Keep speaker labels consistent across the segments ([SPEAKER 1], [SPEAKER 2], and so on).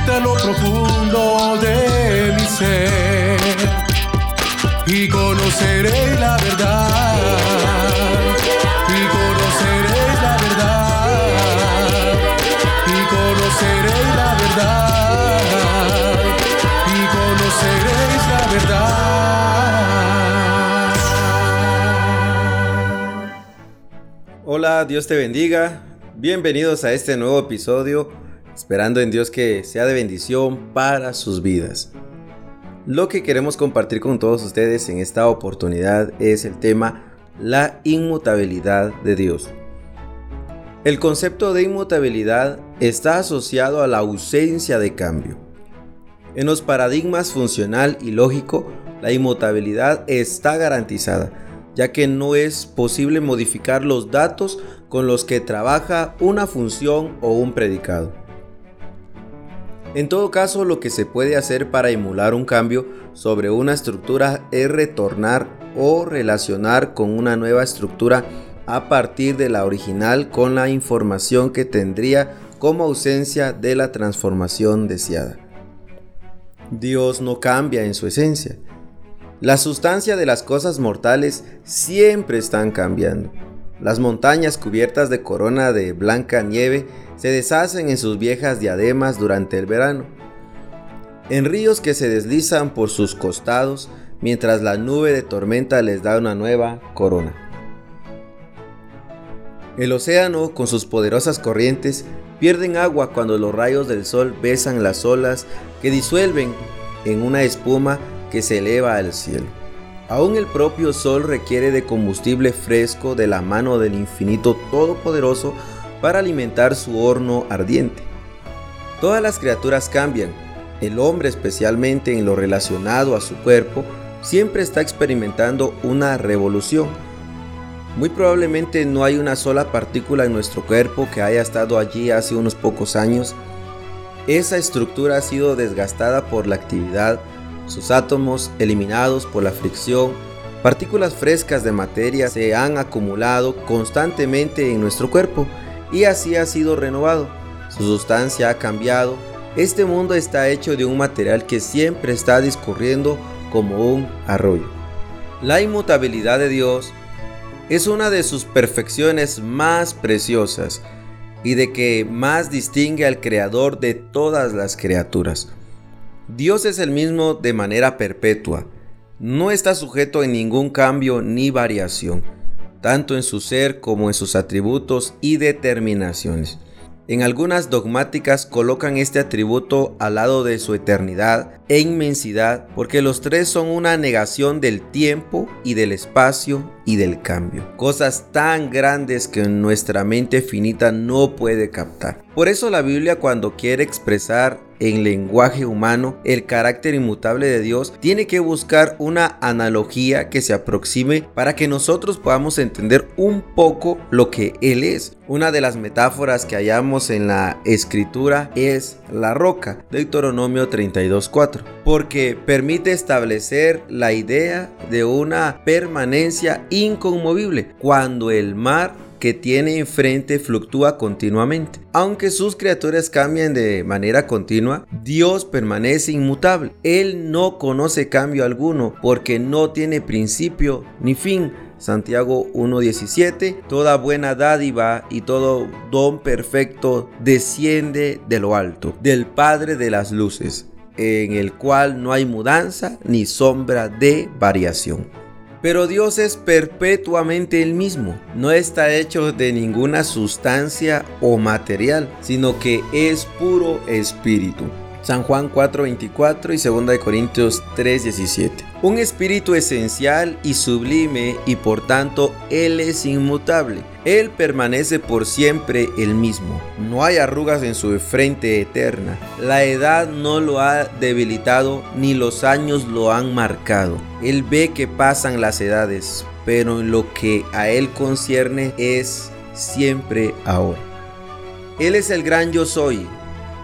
[SPEAKER 1] penetra lo profundo de mi ser y conoceré la verdad. Y conoceré la verdad. Y conoceré la verdad. Y conoceréis la verdad.
[SPEAKER 2] Hola, Dios te bendiga. Bienvenidos a este nuevo episodio, esperando en Dios que sea de bendición para sus vidas. Lo que queremos compartir con todos ustedes en esta oportunidad es el tema la inmutabilidad de Dios. El concepto de inmutabilidad está asociado a la ausencia de cambio. En los paradigmas funcional y lógico, la inmutabilidad está garantizada, ya que no es posible modificar los datos con los que trabaja una función o un predicado. En todo caso, lo que se puede hacer para emular un cambio sobre una estructura es retornar o relacionar con una nueva estructura a partir de la original con la información que tendría como ausencia de la transformación deseada. Dios no cambia en su esencia. La sustancia de las cosas mortales siempre están cambiando. Las montañas cubiertas de corona de blanca nieve se deshacen en sus viejas diademas durante el verano. En ríos que se deslizan por sus costados mientras la nube de tormenta les da una nueva corona. El océano, con sus poderosas corrientes, pierden agua cuando los rayos del sol besan las olas que disuelven en una espuma que se eleva al cielo. Aún el propio sol requiere de combustible fresco de la mano del infinito todopoderoso para alimentar su horno ardiente. Todas las criaturas cambian. El hombre, especialmente en lo relacionado a su cuerpo, siempre está experimentando una revolución. Muy probablemente no hay una sola partícula en nuestro cuerpo que haya estado allí hace unos pocos años. Esa estructura ha sido desgastada por la actividad, sus átomos eliminados por la fricción, partículas frescas de materia se han acumulado constantemente en nuestro cuerpo y así ha sido renovado. Su sustancia ha cambiado. Este mundo está hecho de un material que siempre está discurriendo como un arroyo. La inmutabilidad de Dios es una de sus perfecciones más preciosas y de que más distingue al creador de todas las criaturas. Dios es el mismo de manera perpetua, no está sujeto a ningún cambio ni variación tanto en su ser como en sus atributos y determinaciones. En algunas dogmáticas colocan este atributo al lado de su eternidad e inmensidad porque los tres son una negación del tiempo y del espacio y del cambio. Cosas tan grandes que nuestra mente finita no puede captar. Por eso la Biblia cuando quiere expresar en lenguaje humano el carácter inmutable de Dios, tiene que buscar una analogía que se aproxime para que nosotros podamos entender un poco lo que Él es. Una de las metáforas que hallamos en la escritura es la roca, Deuteronomio 32.4, porque permite establecer la idea de una permanencia inconmovible cuando el mar que tiene enfrente fluctúa continuamente. Aunque sus criaturas cambian de manera continua, Dios permanece inmutable. Él no conoce cambio alguno porque no tiene principio ni fin. Santiago 1.17, toda buena dádiva y todo don perfecto desciende de lo alto, del Padre de las Luces, en el cual no hay mudanza ni sombra de variación. Pero Dios es perpetuamente el mismo, no está hecho de ninguna sustancia o material, sino que es puro espíritu. San Juan 4:24 y 2 Corintios 3:17. Un espíritu esencial y sublime y por tanto Él es inmutable. Él permanece por siempre el mismo. No hay arrugas en su frente eterna. La edad no lo ha debilitado ni los años lo han marcado. Él ve que pasan las edades, pero en lo que a Él concierne es siempre ahora. Él es el gran yo soy,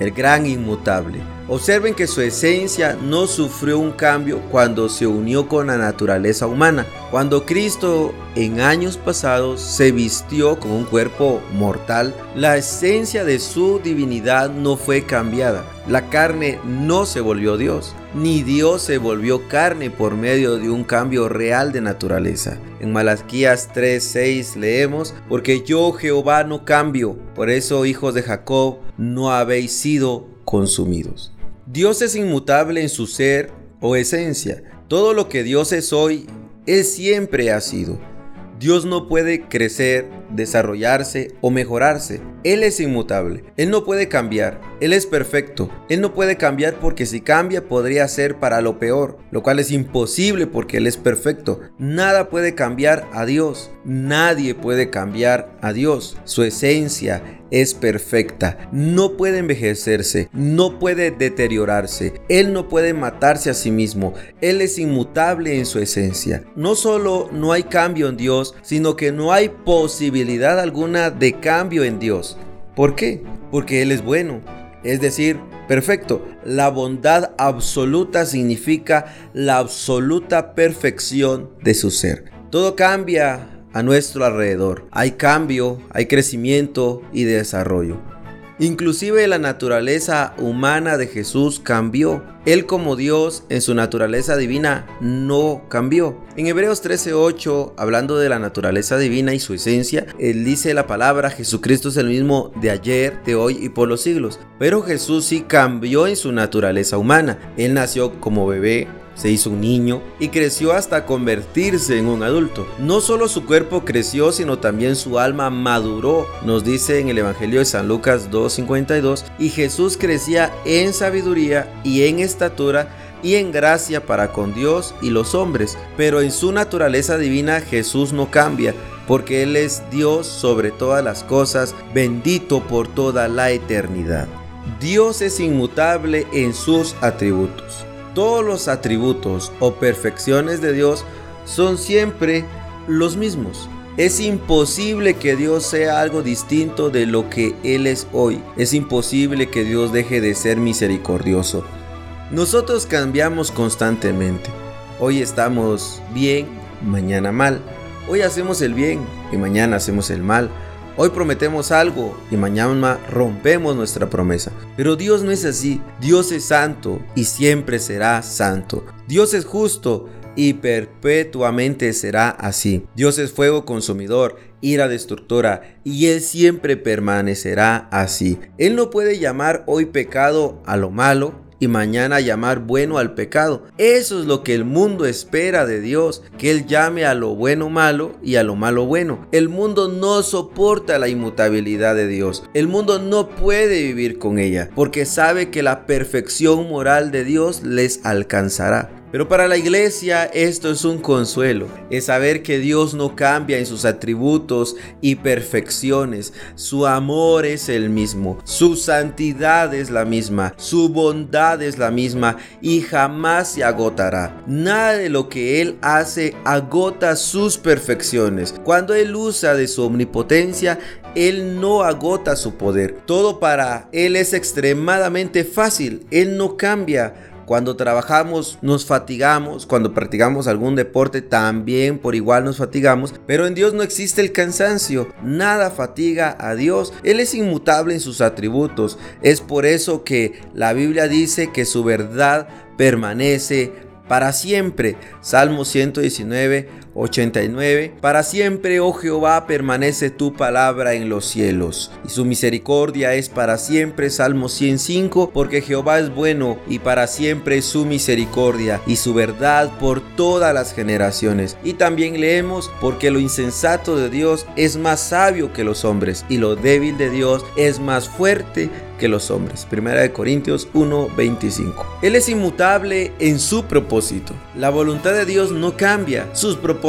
[SPEAKER 2] el gran inmutable. Observen que su esencia no sufrió un cambio cuando se unió con la naturaleza humana. Cuando Cristo en años pasados se vistió con un cuerpo mortal, la esencia de su divinidad no fue cambiada. La carne no se volvió Dios, ni Dios se volvió carne por medio de un cambio real de naturaleza. En Malaquías 3:6 leemos, porque yo Jehová no cambio, por eso hijos de Jacob no habéis sido consumidos. Dios es inmutable en su ser o esencia. Todo lo que Dios es hoy, Él siempre ha sido. Dios no puede crecer, desarrollarse o mejorarse. Él es inmutable. Él no puede cambiar. Él es perfecto. Él no puede cambiar porque si cambia podría ser para lo peor, lo cual es imposible porque Él es perfecto. Nada puede cambiar a Dios. Nadie puede cambiar a Dios. Su esencia es perfecta, no puede envejecerse, no puede deteriorarse, Él no puede matarse a sí mismo, Él es inmutable en su esencia. No solo no hay cambio en Dios, sino que no hay posibilidad alguna de cambio en Dios. ¿Por qué? Porque Él es bueno, es decir, perfecto. La bondad absoluta significa la absoluta perfección de su ser. Todo cambia a nuestro alrededor. Hay cambio, hay crecimiento y desarrollo. Inclusive la naturaleza humana de Jesús cambió. Él como Dios en su naturaleza divina no cambió. En Hebreos 13:8, hablando de la naturaleza divina y su esencia, él dice la palabra, Jesucristo es el mismo de ayer, de hoy y por los siglos. Pero Jesús sí cambió en su naturaleza humana. Él nació como bebé, se hizo un niño y creció hasta convertirse en un adulto. No solo su cuerpo creció, sino también su alma maduró, nos dice en el Evangelio de San Lucas 2.52, y Jesús crecía en sabiduría y en estatura y en gracia para con Dios y los hombres, pero en su naturaleza divina Jesús no cambia, porque Él es Dios sobre todas las cosas, bendito por toda la eternidad. Dios es inmutable en sus atributos todos los atributos o perfecciones de Dios son siempre los mismos. Es imposible que Dios sea algo distinto de lo que Él es hoy. Es imposible que Dios deje de ser misericordioso. Nosotros cambiamos constantemente. Hoy estamos bien, mañana mal. Hoy hacemos el bien y mañana hacemos el mal. Hoy prometemos algo y mañana rompemos nuestra promesa. Pero Dios no es así. Dios es santo y siempre será santo. Dios es justo y perpetuamente será así. Dios es fuego consumidor, ira destructora, y Él siempre permanecerá así. Él no puede llamar hoy pecado a lo malo, y mañana llamar bueno al pecado. Eso es lo que el mundo espera de Dios, que Él llame a lo bueno malo y a lo malo bueno. El mundo no soporta la inmutabilidad de Dios. El mundo no puede vivir con ella, porque sabe que la perfección moral de Dios les alcanzará. Pero para la iglesia esto es un consuelo, es saber que Dios no cambia en sus atributos y perfecciones. Su amor es el mismo, su santidad es la misma, su bondad es la misma y jamás se agotará. Nada de lo que Él hace agota sus perfecciones. Cuando Él usa de su omnipotencia, él no agota su poder. Todo para Él es extremadamente fácil. Él no cambia. Cuando trabajamos nos fatigamos, cuando practicamos algún deporte también por igual nos fatigamos, pero en Dios no existe el cansancio, nada fatiga a Dios, Él es inmutable en sus atributos, es por eso que la Biblia dice que su verdad permanece para siempre. Salmo 119, 89, para siempre, oh Jehová, permanece tu palabra en los cielos, y su misericordia es para siempre, Salmo 105, porque Jehová es bueno y para siempre su misericordia y su verdad por todas las generaciones. Y también leemos, porque lo insensato de Dios es más sabio que los hombres, y lo débil de Dios es más fuerte que los hombres. Primera de Corintios 1:25. Él es inmutable en su propósito. La voluntad de Dios no cambia. Sus propósitos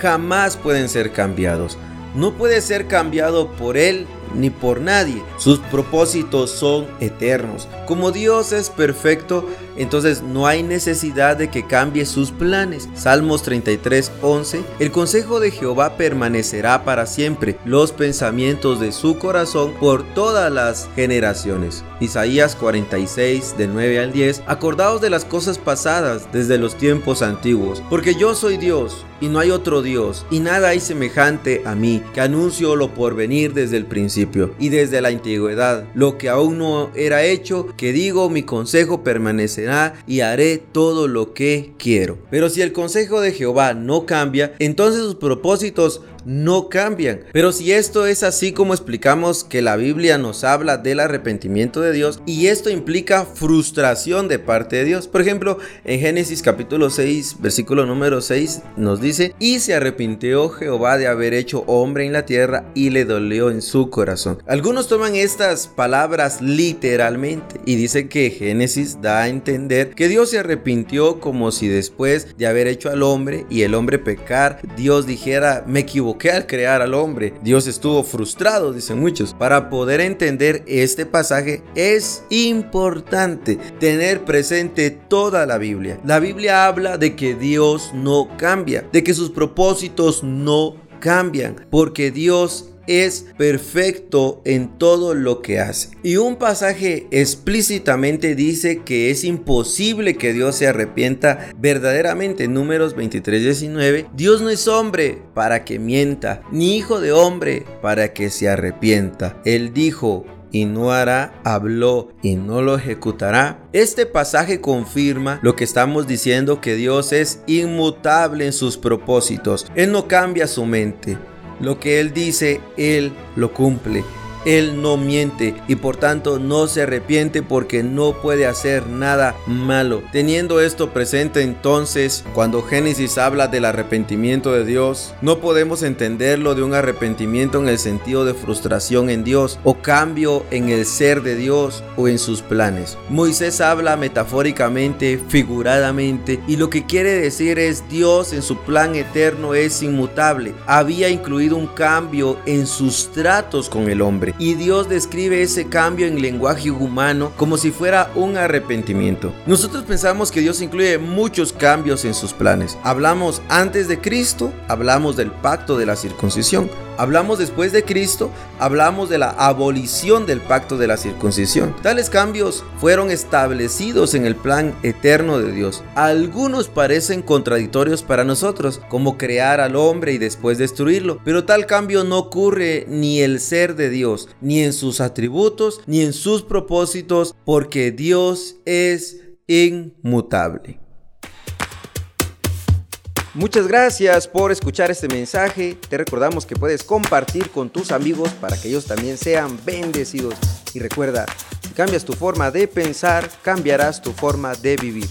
[SPEAKER 2] jamás pueden ser cambiados. No puede ser cambiado por él ni por nadie. Sus propósitos son eternos. Como Dios es perfecto, entonces no hay necesidad de que cambie sus planes. Salmos 33, 11. El consejo de Jehová permanecerá para siempre, los pensamientos de su corazón por todas las generaciones. Isaías 46, de 9 al 10. Acordaos de las cosas pasadas desde los tiempos antiguos, porque yo soy Dios y no hay otro Dios, y nada hay semejante a mí, que anuncio lo por venir desde el principio y desde la antigüedad, lo que aún no era hecho, que digo mi consejo permanecerá y haré todo lo que quiero. Pero si el consejo de Jehová no cambia, entonces sus propósitos no cambian. Pero si esto es así como explicamos que la Biblia nos habla del arrepentimiento de Dios y esto implica frustración de parte de Dios. Por ejemplo, en Génesis capítulo 6, versículo número 6 nos dice, y se arrepintió Jehová de haber hecho hombre en la tierra y le dolió en su corazón. Algunos toman estas palabras literalmente y dicen que Génesis da a entender que Dios se arrepintió como si después de haber hecho al hombre y el hombre pecar, Dios dijera, me equivoqué que al crear al hombre. Dios estuvo frustrado, dicen muchos. Para poder entender este pasaje es importante tener presente toda la Biblia. La Biblia habla de que Dios no cambia, de que sus propósitos no cambian, porque Dios es perfecto en todo lo que hace. Y un pasaje explícitamente dice que es imposible que Dios se arrepienta verdaderamente. Números 23, 19. Dios no es hombre para que mienta, ni hijo de hombre para que se arrepienta. Él dijo, y no hará, habló y no lo ejecutará. Este pasaje confirma lo que estamos diciendo que Dios es inmutable en sus propósitos. Él no cambia su mente. Lo que Él dice, Él lo cumple. Él no miente y por tanto no se arrepiente porque no puede hacer nada malo. Teniendo esto presente entonces, cuando Génesis habla del arrepentimiento de Dios, no podemos entenderlo de un arrepentimiento en el sentido de frustración en Dios o cambio en el ser de Dios o en sus planes. Moisés habla metafóricamente, figuradamente y lo que quiere decir es Dios en su plan eterno es inmutable. Había incluido un cambio en sus tratos con el y Dios describe ese cambio en lenguaje humano como si fuera un arrepentimiento. Nosotros pensamos que Dios incluye muchos cambios en sus planes. Hablamos antes de Cristo, hablamos del pacto de la circuncisión. Hablamos después de Cristo, hablamos de la abolición del pacto de la circuncisión. Tales cambios fueron establecidos en el plan eterno de Dios. Algunos parecen contradictorios para nosotros, como crear al hombre y después destruirlo, pero tal cambio no ocurre ni el ser de Dios, ni en sus atributos, ni en sus propósitos, porque Dios es inmutable. Muchas gracias por escuchar este mensaje. Te recordamos que puedes compartir con tus amigos para que ellos también sean bendecidos. Y recuerda, si cambias tu forma de pensar, cambiarás tu forma de vivir.